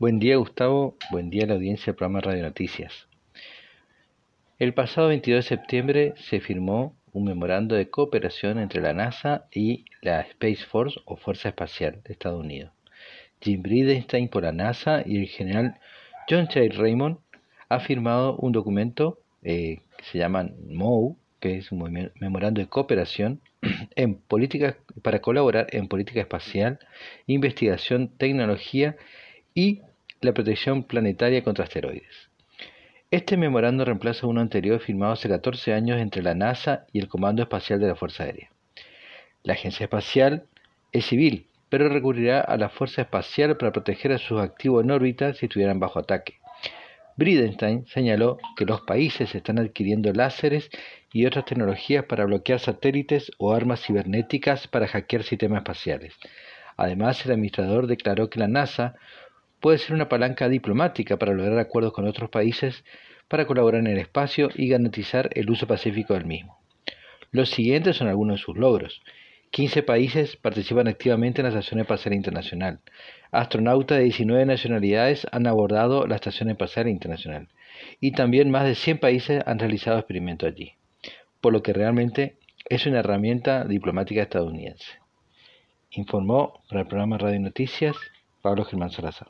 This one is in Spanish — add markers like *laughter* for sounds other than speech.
Buen día Gustavo, buen día a la audiencia del programa Radio Noticias. El pasado 22 de septiembre se firmó un memorando de cooperación entre la NASA y la Space Force o Fuerza Espacial de Estados Unidos. Jim Bridenstine por la NASA y el general John J. Raymond ha firmado un documento eh, que se llama MOU, que es un memorando de cooperación *clears throat* en política, para colaborar en política espacial, investigación, tecnología y la protección planetaria contra asteroides. Este memorando reemplaza uno anterior firmado hace 14 años entre la NASA y el Comando Espacial de la Fuerza Aérea. La agencia espacial es civil, pero recurrirá a la Fuerza Espacial para proteger a sus activos en órbita si estuvieran bajo ataque. Bridenstine señaló que los países están adquiriendo láseres y otras tecnologías para bloquear satélites o armas cibernéticas para hackear sistemas espaciales. Además, el administrador declaró que la NASA puede ser una palanca diplomática para lograr acuerdos con otros países para colaborar en el espacio y garantizar el uso pacífico del mismo. Los siguientes son algunos de sus logros. 15 países participan activamente en la Estación Espacial Internacional. Astronautas de 19 nacionalidades han abordado la Estación Espacial Internacional. Y también más de 100 países han realizado experimentos allí. Por lo que realmente es una herramienta diplomática estadounidense. Informó para el programa Radio Noticias Pablo Germán Salazar.